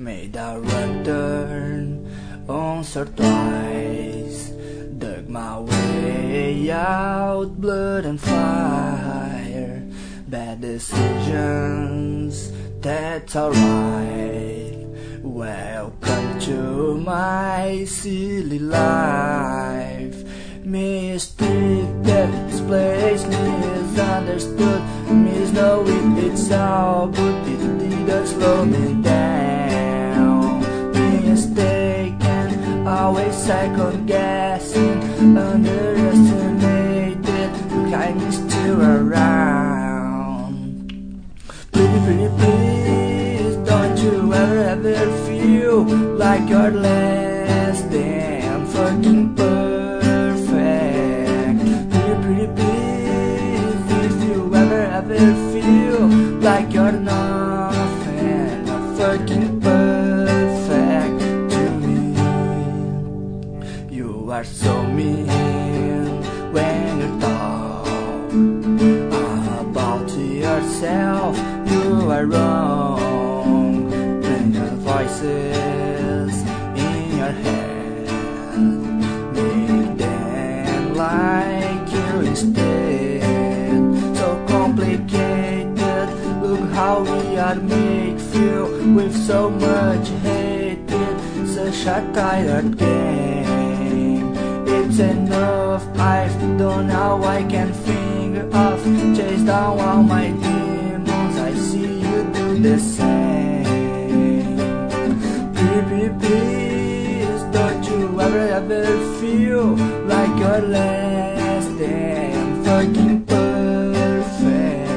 Made a return once or twice. Dug my way out, blood and fire. Bad decisions, that's alright. Welcome to my silly life. Mistake that displays misunderstood. Miss know it, it's all, but it didn't slow me down. Second guessing, underestimated. Kindness still around. Pretty, pretty, please, don't you ever, ever feel like you're less than fucking perfect. Pretty, pretty, please, if you ever, ever are so mean when you talk about yourself. You are wrong. When your voices in your head make them like you instead. So complicated. Look how we are made feel with so much hatred. Such a tired game. It's enough. I've done now. I can finger off. Chase down all my demons. I see you do the same. Pretty please, don't you ever ever feel like you're less than fucking perfect?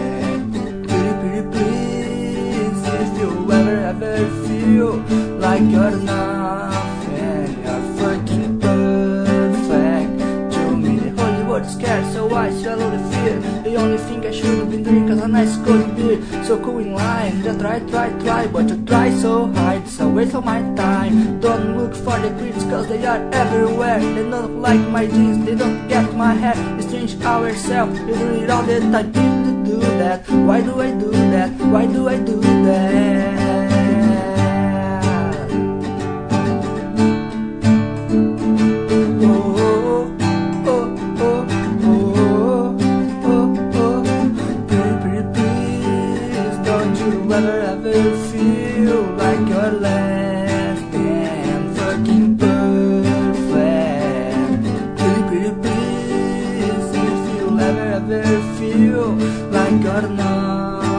Please, if you ever ever feel like you're nothing, I swallow the fear. The only thing I should have been drinking is a nice cold beer. So cool in line, just try, try, try, but you try so hard, it's a waste of my time. Don't look for the critics, cause they are everywhere. They don't like my jeans, they don't get my hair. We change ourselves, we do it all the time. People do that, why do I do that? Why do I do that? ever ever feel like you're left and fucking bird flat? Pretty pretty please if you ever ever feel like you're not.